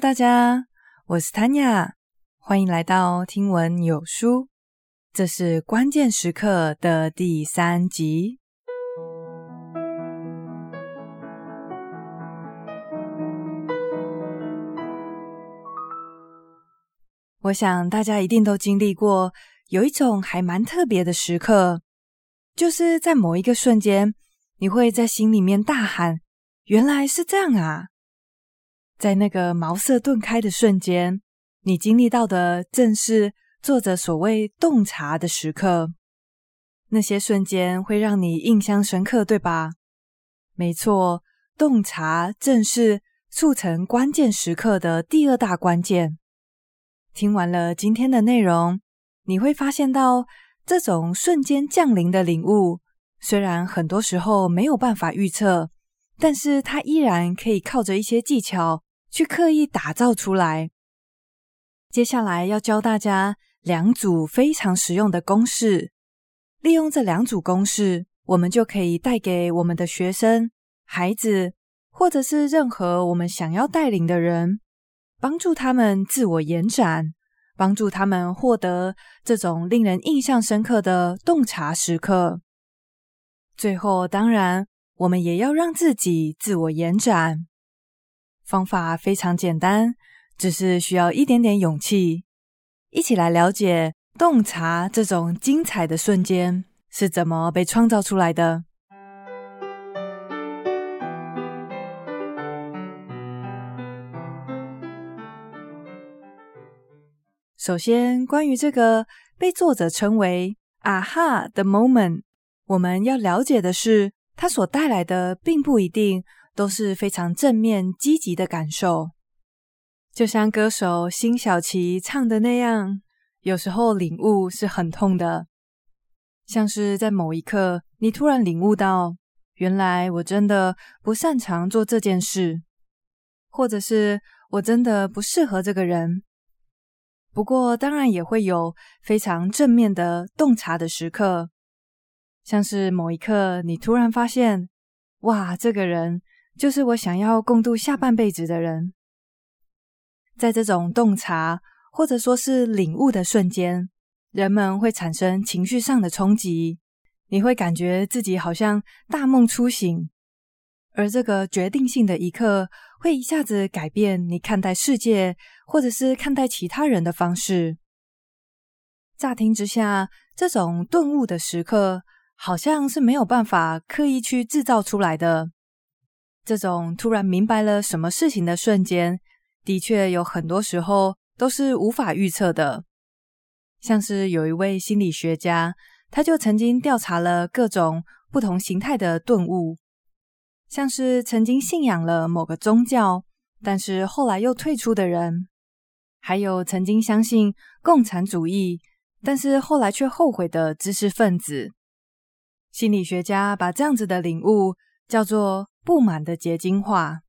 大家，我是 Tanya，欢迎来到听闻有书。这是关键时刻的第三集。我想大家一定都经历过，有一种还蛮特别的时刻，就是在某一个瞬间，你会在心里面大喊：“原来是这样啊！”在那个茅塞顿开的瞬间，你经历到的正是作者所谓洞察的时刻。那些瞬间会让你印象深刻，对吧？没错，洞察正是促成关键时刻的第二大关键。听完了今天的内容，你会发现到这种瞬间降临的领悟，虽然很多时候没有办法预测。但是它依然可以靠着一些技巧去刻意打造出来。接下来要教大家两组非常实用的公式，利用这两组公式，我们就可以带给我们的学生、孩子，或者是任何我们想要带领的人，帮助他们自我延展，帮助他们获得这种令人印象深刻的洞察时刻。最后，当然。我们也要让自己自我延展，方法非常简单，只是需要一点点勇气。一起来了解洞察这种精彩的瞬间是怎么被创造出来的。首先，关于这个被作者称为“啊哈”的 moment，我们要了解的是。它所带来的并不一定都是非常正面、积极的感受，就像歌手辛晓琪唱的那样，有时候领悟是很痛的，像是在某一刻，你突然领悟到，原来我真的不擅长做这件事，或者是我真的不适合这个人。不过，当然也会有非常正面的洞察的时刻。像是某一刻，你突然发现，哇，这个人就是我想要共度下半辈子的人。在这种洞察或者说是领悟的瞬间，人们会产生情绪上的冲击，你会感觉自己好像大梦初醒，而这个决定性的一刻，会一下子改变你看待世界或者是看待其他人的方式。乍听之下，这种顿悟的时刻，好像是没有办法刻意去制造出来的。这种突然明白了什么事情的瞬间，的确有很多时候都是无法预测的。像是有一位心理学家，他就曾经调查了各种不同形态的顿悟，像是曾经信仰了某个宗教，但是后来又退出的人，还有曾经相信共产主义，但是后来却后悔的知识分子。心理学家把这样子的领悟叫做“不满的结晶化”，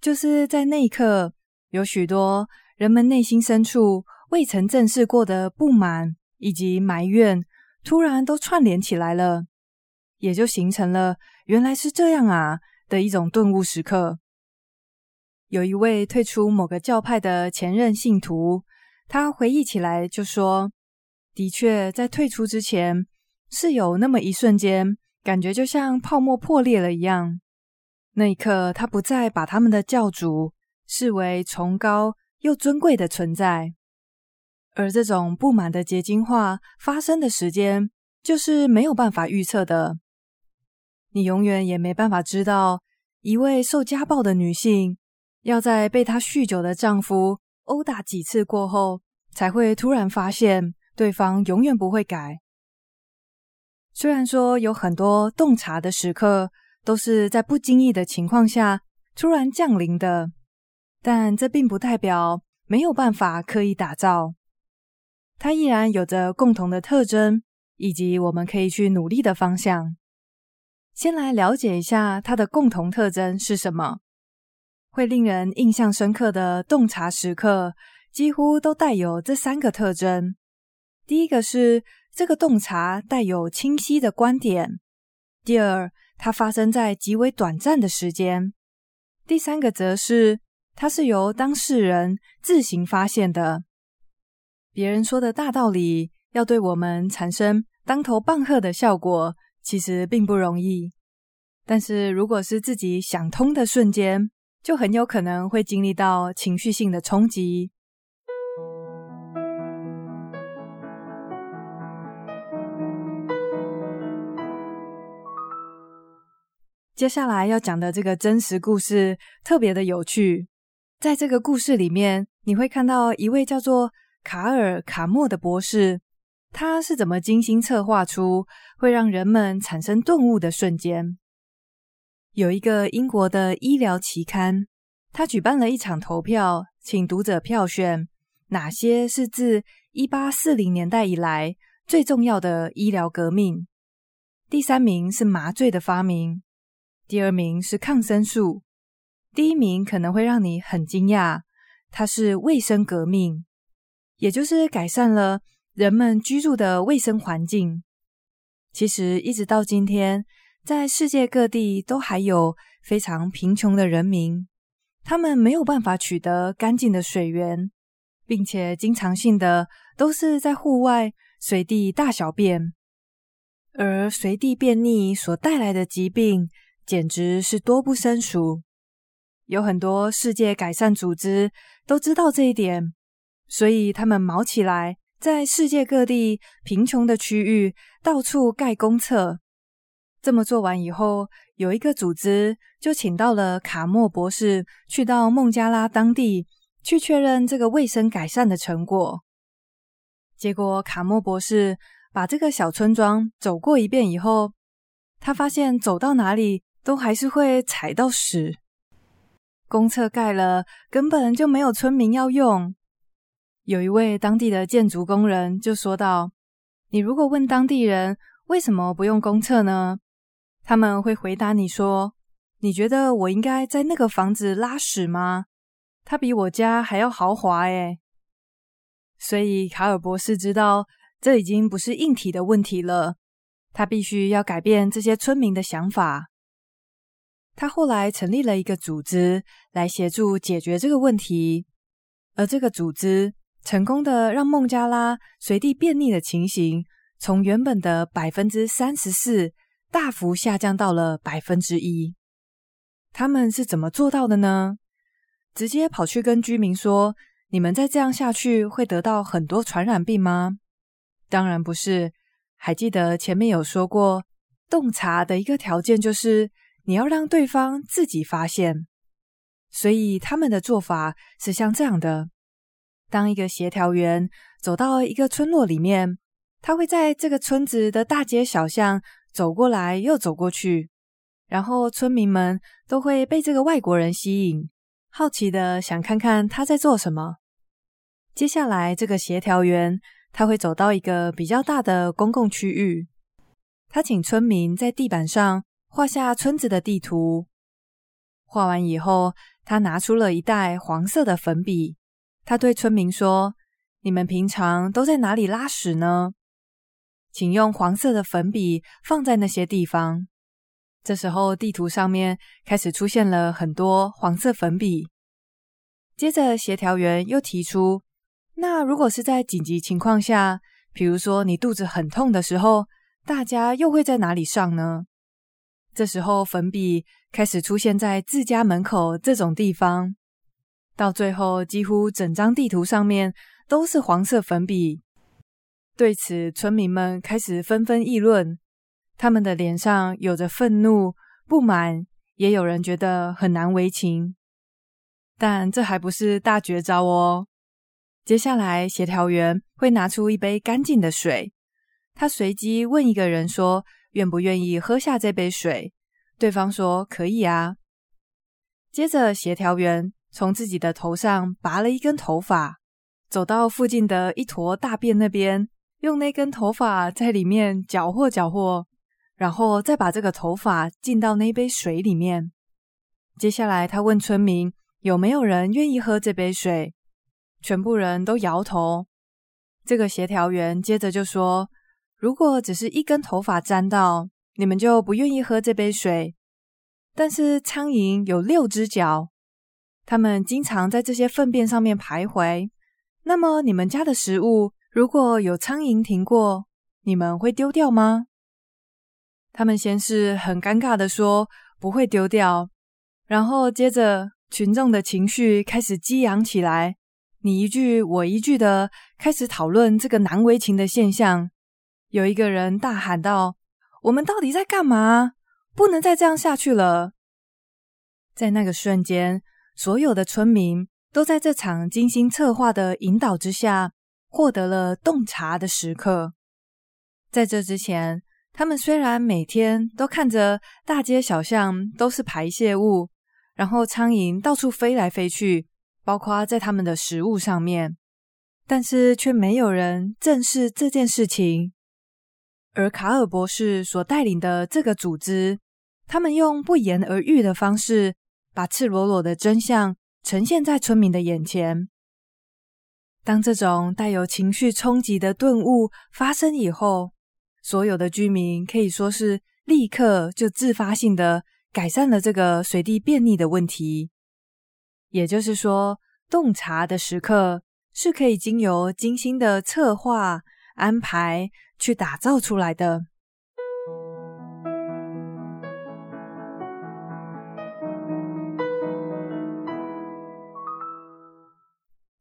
就是在那一刻，有许多人们内心深处未曾正视过的不满以及埋怨，突然都串联起来了，也就形成了“原来是这样啊”的一种顿悟时刻。有一位退出某个教派的前任信徒，他回忆起来就说：“的确，在退出之前。”是有那么一瞬间，感觉就像泡沫破裂了一样。那一刻，他不再把他们的教主视为崇高又尊贵的存在，而这种不满的结晶化发生的时间，就是没有办法预测的。你永远也没办法知道，一位受家暴的女性，要在被她酗酒的丈夫殴打几次过后，才会突然发现对方永远不会改。虽然说有很多洞察的时刻都是在不经意的情况下突然降临的，但这并不代表没有办法刻意打造。它依然有着共同的特征，以及我们可以去努力的方向。先来了解一下它的共同特征是什么？会令人印象深刻的洞察时刻，几乎都带有这三个特征。第一个是。这个洞察带有清晰的观点。第二，它发生在极为短暂的时间。第三个则是它是由当事人自行发现的。别人说的大道理，要对我们产生当头棒喝的效果，其实并不容易。但是如果是自己想通的瞬间，就很有可能会经历到情绪性的冲击。接下来要讲的这个真实故事特别的有趣。在这个故事里面，你会看到一位叫做卡尔·卡莫的博士，他是怎么精心策划出会让人们产生顿悟的瞬间。有一个英国的医疗期刊，他举办了一场投票，请读者票选哪些是自一八四零年代以来最重要的医疗革命。第三名是麻醉的发明，第二名是抗生素。第一名可能会让你很惊讶，它是卫生革命，也就是改善了人们居住的卫生环境。其实一直到今天，在世界各地都还有非常贫穷的人民，他们没有办法取得干净的水源，并且经常性的都是在户外随地大小便，而随地便溺所带来的疾病，简直是多不胜数。有很多世界改善组织都知道这一点，所以他们卯起来，在世界各地贫穷的区域到处盖公厕。这么做完以后，有一个组织就请到了卡莫博士去到孟加拉当地去确认这个卫生改善的成果。结果，卡莫博士把这个小村庄走过一遍以后，他发现走到哪里都还是会踩到屎。公厕盖了，根本就没有村民要用。有一位当地的建筑工人就说道：“你如果问当地人为什么不用公厕呢？他们会回答你说：‘你觉得我应该在那个房子拉屎吗？它比我家还要豪华诶。’所以卡尔博士知道，这已经不是硬体的问题了，他必须要改变这些村民的想法。”他后来成立了一个组织来协助解决这个问题，而这个组织成功的让孟加拉随地便溺的情形从原本的百分之三十四大幅下降到了百分之一。他们是怎么做到的呢？直接跑去跟居民说：“你们再这样下去会得到很多传染病吗？”当然不是。还记得前面有说过，洞察的一个条件就是。你要让对方自己发现，所以他们的做法是像这样的：当一个协调员走到一个村落里面，他会在这个村子的大街小巷走过来又走过去，然后村民们都会被这个外国人吸引，好奇的想看看他在做什么。接下来，这个协调员他会走到一个比较大的公共区域，他请村民在地板上。画下村子的地图。画完以后，他拿出了一袋黄色的粉笔。他对村民说：“你们平常都在哪里拉屎呢？请用黄色的粉笔放在那些地方。”这时候，地图上面开始出现了很多黄色粉笔。接着，协调员又提出：“那如果是在紧急情况下，比如说你肚子很痛的时候，大家又会在哪里上呢？”这时候，粉笔开始出现在自家门口这种地方，到最后，几乎整张地图上面都是黄色粉笔。对此，村民们开始纷纷议论，他们的脸上有着愤怒、不满，也有人觉得很难为情。但这还不是大绝招哦！接下来，协调员会拿出一杯干净的水，他随机问一个人说，愿不愿意喝下这杯水？对方说可以啊。接着，协调员从自己的头上拔了一根头发，走到附近的一坨大便那边，用那根头发在里面搅和搅和，然后再把这个头发浸到那杯水里面。接下来，他问村民有没有人愿意喝这杯水，全部人都摇头。这个协调员接着就说。如果只是一根头发沾到，你们就不愿意喝这杯水。但是苍蝇有六只脚，他们经常在这些粪便上面徘徊。那么，你们家的食物如果有苍蝇停过，你们会丢掉吗？他们先是很尴尬的说不会丢掉，然后接着群众的情绪开始激昂起来，你一句我一句的开始讨论这个难为情的现象。有一个人大喊道：“我们到底在干嘛？不能再这样下去了！”在那个瞬间，所有的村民都在这场精心策划的引导之下，获得了洞察的时刻。在这之前，他们虽然每天都看着大街小巷都是排泄物，然后苍蝇到处飞来飞去，包括在他们的食物上面，但是却没有人正视这件事情。而卡尔博士所带领的这个组织，他们用不言而喻的方式，把赤裸裸的真相呈现在村民的眼前。当这种带有情绪冲击的顿悟发生以后，所有的居民可以说是立刻就自发性的改善了这个随地便溺的问题。也就是说，洞察的时刻是可以经由精心的策划安排去打造出来的。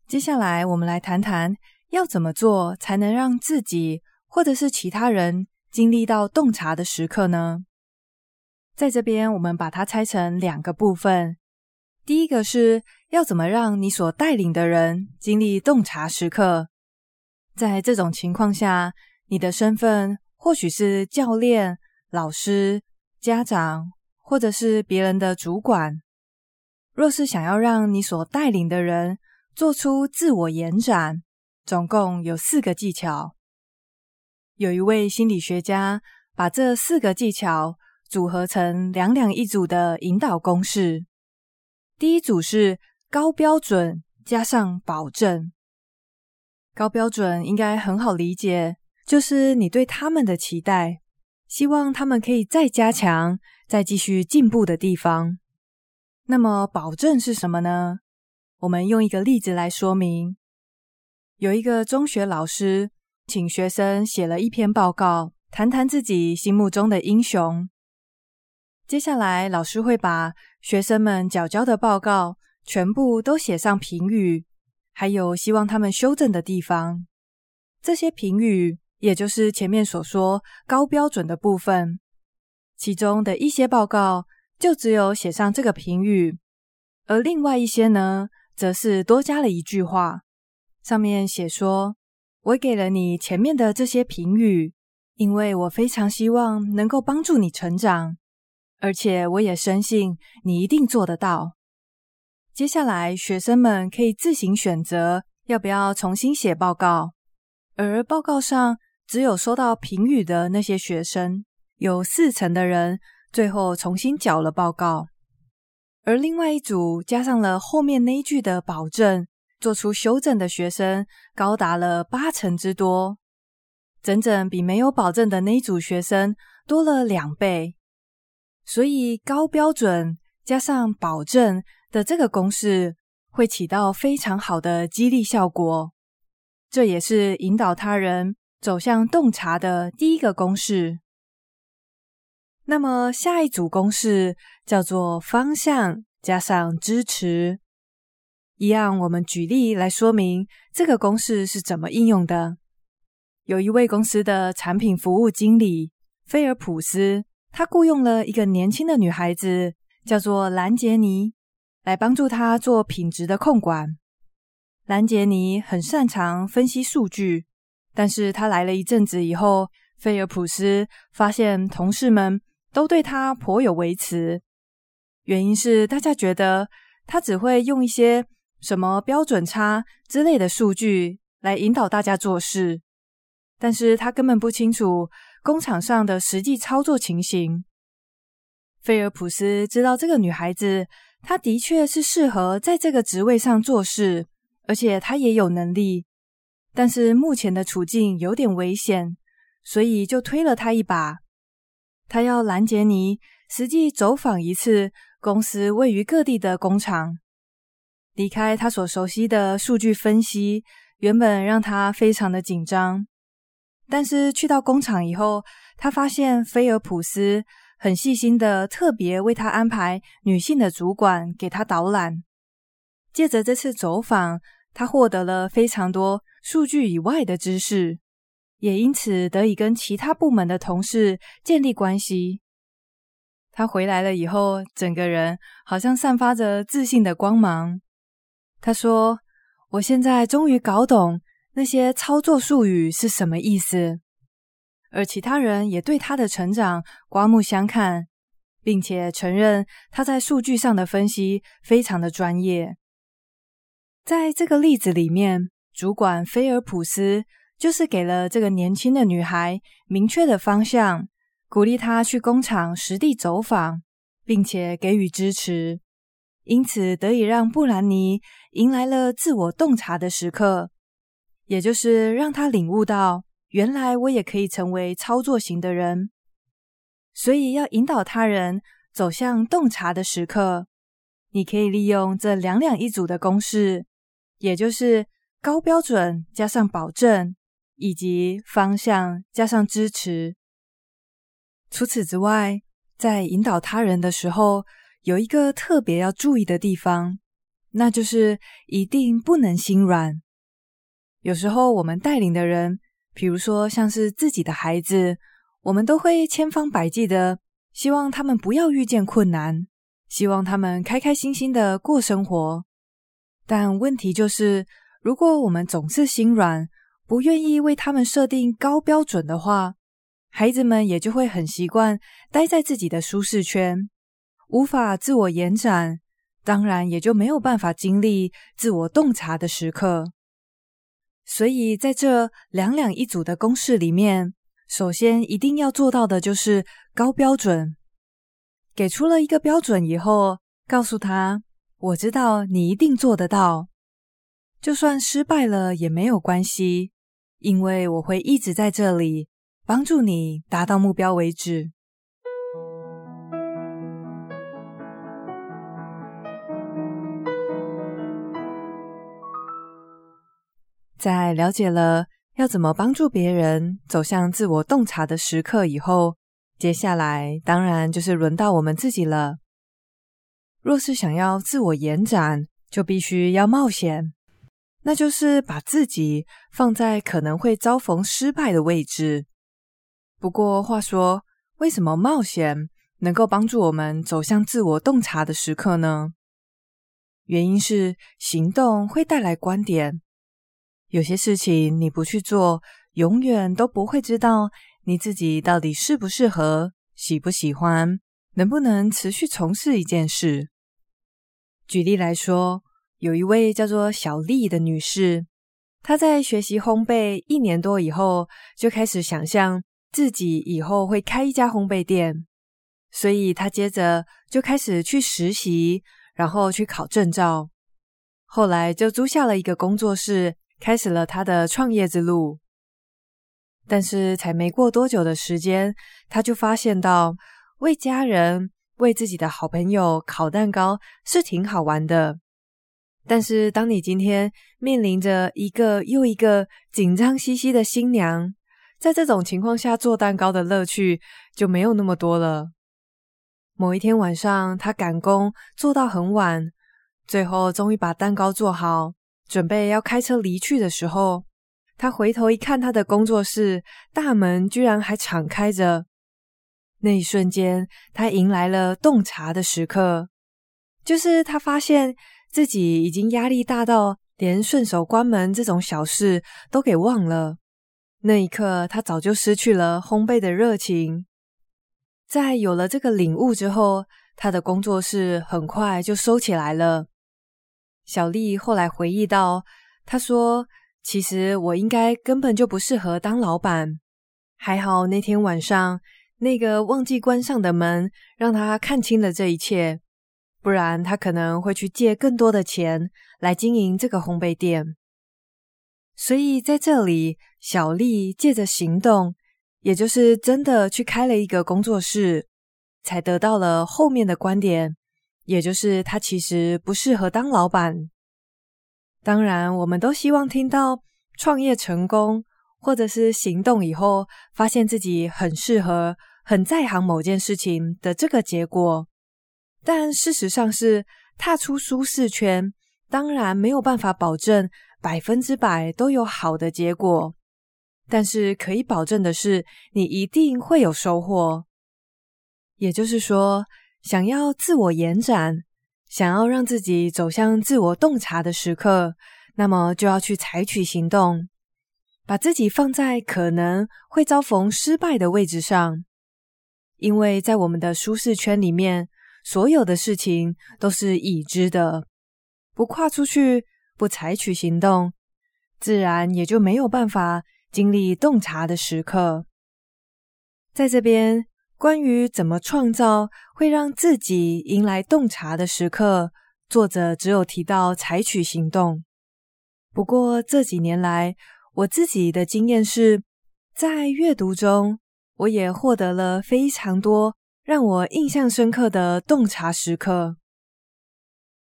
接下来，我们来谈谈要怎么做才能让自己或者是其他人经历到洞察的时刻呢？在这边，我们把它拆成两个部分。第一个是要怎么让你所带领的人经历洞察时刻。在这种情况下，你的身份或许是教练、老师、家长，或者是别人的主管。若是想要让你所带领的人，做出自我延展，总共有四个技巧。有一位心理学家把这四个技巧组合成两两一组的引导公式。第一组是高标准加上保证。高标准应该很好理解，就是你对他们的期待，希望他们可以再加强、再继续进步的地方。那么保证是什么呢？我们用一个例子来说明：有一个中学老师请学生写了一篇报告，谈谈自己心目中的英雄。接下来，老师会把学生们缴交的报告全部都写上评语，还有希望他们修正的地方。这些评语，也就是前面所说高标准的部分，其中的一些报告就只有写上这个评语，而另外一些呢，则是多加了一句话，上面写说：“我给了你前面的这些评语，因为我非常希望能够帮助你成长，而且我也深信你一定做得到。”接下来，学生们可以自行选择要不要重新写报告，而报告上只有收到评语的那些学生，有四成的人最后重新缴了报告。而另外一组加上了后面那一句的保证，做出修正的学生高达了八成之多，整整比没有保证的那一组学生多了两倍。所以高标准加上保证的这个公式会起到非常好的激励效果，这也是引导他人走向洞察的第一个公式。那么下一组公式叫做方向加上支持，一样，我们举例来说明这个公式是怎么应用的。有一位公司的产品服务经理菲尔普斯，他雇佣了一个年轻的女孩子，叫做兰杰尼，来帮助他做品质的控管。兰杰尼很擅长分析数据，但是他来了一阵子以后，菲尔普斯发现同事们。都对他颇有微词，原因是大家觉得他只会用一些什么标准差之类的数据来引导大家做事，但是他根本不清楚工厂上的实际操作情形。菲尔普斯知道这个女孩子，她的确是适合在这个职位上做事，而且她也有能力，但是目前的处境有点危险，所以就推了他一把。他要兰杰尼实际走访一次公司位于各地的工厂，离开他所熟悉的数据分析，原本让他非常的紧张。但是去到工厂以后，他发现菲尔普斯很细心的特别为他安排女性的主管给他导览。借着这次走访，他获得了非常多数据以外的知识，也因此得以跟其他部门的同事建立关系。他回来了以后，整个人好像散发着自信的光芒。他说：“我现在终于搞懂。”那些操作术语是什么意思？而其他人也对他的成长刮目相看，并且承认他在数据上的分析非常的专业。在这个例子里面，主管菲尔普斯就是给了这个年轻的女孩明确的方向，鼓励她去工厂实地走访，并且给予支持，因此得以让布兰妮迎来了自我洞察的时刻。也就是让他领悟到，原来我也可以成为操作型的人，所以要引导他人走向洞察的时刻，你可以利用这两两一组的公式，也就是高标准加上保证，以及方向加上支持。除此之外，在引导他人的时候，有一个特别要注意的地方，那就是一定不能心软。有时候，我们带领的人，比如说像是自己的孩子，我们都会千方百计的希望他们不要遇见困难，希望他们开开心心的过生活。但问题就是，如果我们总是心软，不愿意为他们设定高标准的话，孩子们也就会很习惯待在自己的舒适圈，无法自我延展，当然也就没有办法经历自我洞察的时刻。所以，在这两两一组的公式里面，首先一定要做到的就是高标准。给出了一个标准以后，告诉他：“我知道你一定做得到，就算失败了也没有关系，因为我会一直在这里帮助你达到目标为止。”在了解了要怎么帮助别人走向自我洞察的时刻以后，接下来当然就是轮到我们自己了。若是想要自我延展，就必须要冒险，那就是把自己放在可能会遭逢失败的位置。不过话说，为什么冒险能够帮助我们走向自我洞察的时刻呢？原因是行动会带来观点。有些事情你不去做，永远都不会知道你自己到底适不适合、喜不喜欢、能不能持续从事一件事。举例来说，有一位叫做小丽的女士，她在学习烘焙一年多以后，就开始想象自己以后会开一家烘焙店，所以她接着就开始去实习，然后去考证照，后来就租下了一个工作室。开始了她的创业之路，但是才没过多久的时间，他就发现到为家人、为自己的好朋友烤蛋糕是挺好玩的。但是，当你今天面临着一个又一个紧张兮兮的新娘，在这种情况下做蛋糕的乐趣就没有那么多了。某一天晚上，他赶工做到很晚，最后终于把蛋糕做好。准备要开车离去的时候，他回头一看，他的工作室大门居然还敞开着。那一瞬间，他迎来了洞察的时刻，就是他发现自己已经压力大到连顺手关门这种小事都给忘了。那一刻，他早就失去了烘焙的热情。在有了这个领悟之后，他的工作室很快就收起来了。小丽后来回忆到，她说：“其实我应该根本就不适合当老板。还好那天晚上那个忘记关上的门，让他看清了这一切。不然他可能会去借更多的钱来经营这个烘焙店。所以在这里，小丽借着行动，也就是真的去开了一个工作室，才得到了后面的观点。”也就是他其实不适合当老板，当然，我们都希望听到创业成功，或者是行动以后发现自己很适合、很在行某件事情的这个结果。但事实上是，踏出舒适圈，当然没有办法保证百分之百都有好的结果。但是可以保证的是，你一定会有收获。也就是说，想要自我延展，想要让自己走向自我洞察的时刻，那么就要去采取行动，把自己放在可能会遭逢失败的位置上。因为在我们的舒适圈里面，所有的事情都是已知的，不跨出去，不采取行动，自然也就没有办法经历洞察的时刻。在这边。关于怎么创造会让自己迎来洞察的时刻，作者只有提到采取行动。不过这几年来，我自己的经验是，在阅读中，我也获得了非常多让我印象深刻的洞察时刻。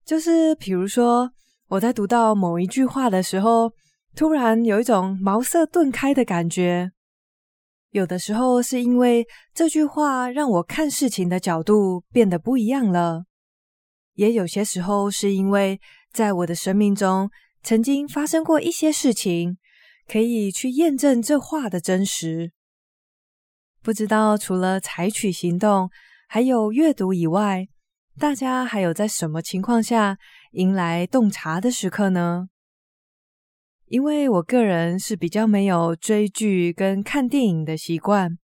就是比如说，我在读到某一句话的时候，突然有一种茅塞顿开的感觉。有的时候是因为这句话让我看事情的角度变得不一样了，也有些时候是因为在我的生命中曾经发生过一些事情，可以去验证这话的真实。不知道除了采取行动，还有阅读以外，大家还有在什么情况下迎来洞察的时刻呢？因为我个人是比较没有追剧跟看电影的习惯，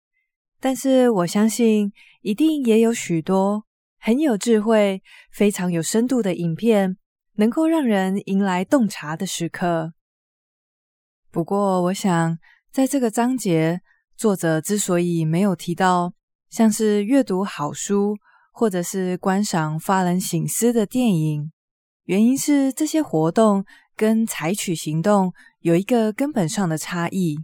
但是我相信一定也有许多很有智慧、非常有深度的影片，能够让人迎来洞察的时刻。不过，我想在这个章节，作者之所以没有提到像是阅读好书或者是观赏发人省思的电影，原因是这些活动。跟采取行动有一个根本上的差异，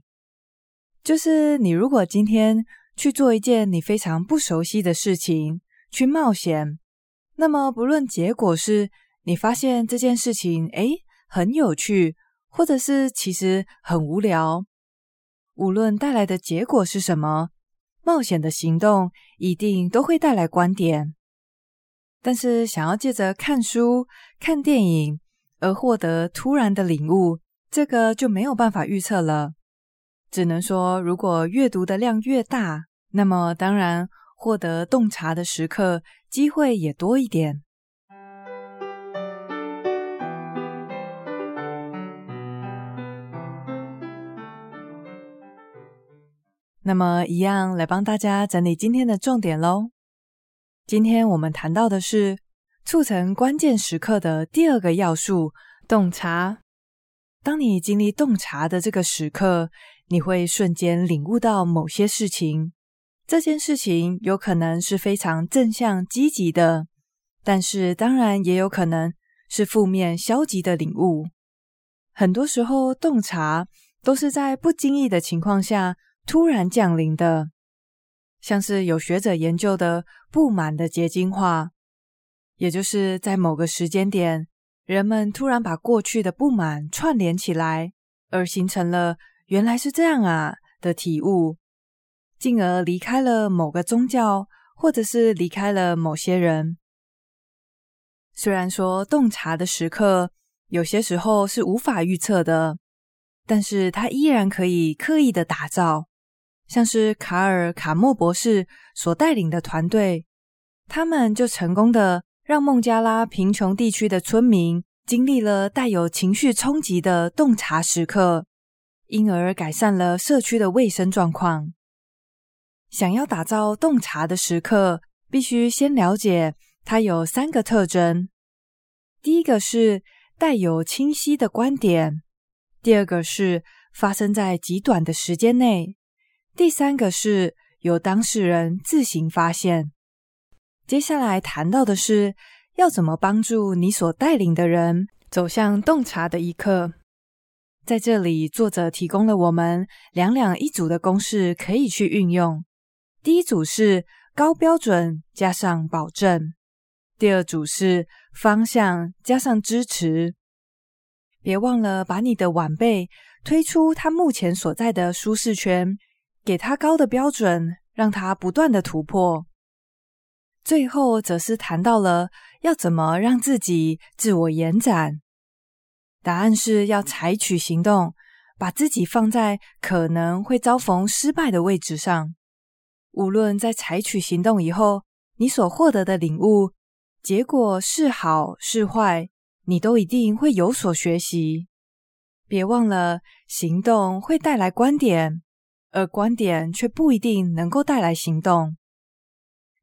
就是你如果今天去做一件你非常不熟悉的事情，去冒险，那么不论结果是你发现这件事情诶很有趣，或者是其实很无聊，无论带来的结果是什么，冒险的行动一定都会带来观点。但是想要借着看书、看电影，而获得突然的领悟，这个就没有办法预测了。只能说，如果阅读的量越大，那么当然获得洞察的时刻机会也多一点。那么，一样来帮大家整理今天的重点喽。今天我们谈到的是。促成关键时刻的第二个要素，洞察。当你经历洞察的这个时刻，你会瞬间领悟到某些事情。这件事情有可能是非常正向积极的，但是当然也有可能是负面消极的领悟。很多时候，洞察都是在不经意的情况下突然降临的，像是有学者研究的不满的结晶化。也就是在某个时间点，人们突然把过去的不满串联起来，而形成了“原来是这样啊”的体悟，进而离开了某个宗教，或者是离开了某些人。虽然说洞察的时刻有些时候是无法预测的，但是它依然可以刻意的打造，像是卡尔·卡莫博士所带领的团队，他们就成功的。让孟加拉贫穷地区的村民经历了带有情绪冲击的洞察时刻，因而改善了社区的卫生状况。想要打造洞察的时刻，必须先了解它有三个特征：第一个是带有清晰的观点；第二个是发生在极短的时间内；第三个是由当事人自行发现。接下来谈到的是要怎么帮助你所带领的人走向洞察的一刻。在这里，作者提供了我们两两一组的公式可以去运用。第一组是高标准加上保证，第二组是方向加上支持。别忘了把你的晚辈推出他目前所在的舒适圈，给他高的标准，让他不断的突破。最后，则是谈到了要怎么让自己自我延展。答案是要采取行动，把自己放在可能会遭逢失败的位置上。无论在采取行动以后，你所获得的领悟，结果是好是坏，你都一定会有所学习。别忘了，行动会带来观点，而观点却不一定能够带来行动。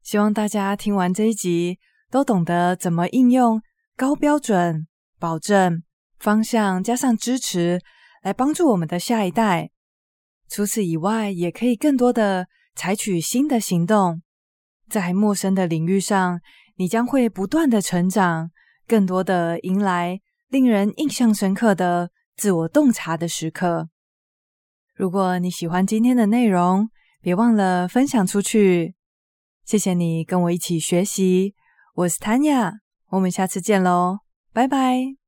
希望大家听完这一集，都懂得怎么应用高标准、保证、方向加上支持，来帮助我们的下一代。除此以外，也可以更多的采取新的行动。在陌生的领域上，你将会不断的成长，更多的迎来令人印象深刻的自我洞察的时刻。如果你喜欢今天的内容，别忘了分享出去。谢谢你跟我一起学习，我是 Tanya，我们下次见喽，拜拜。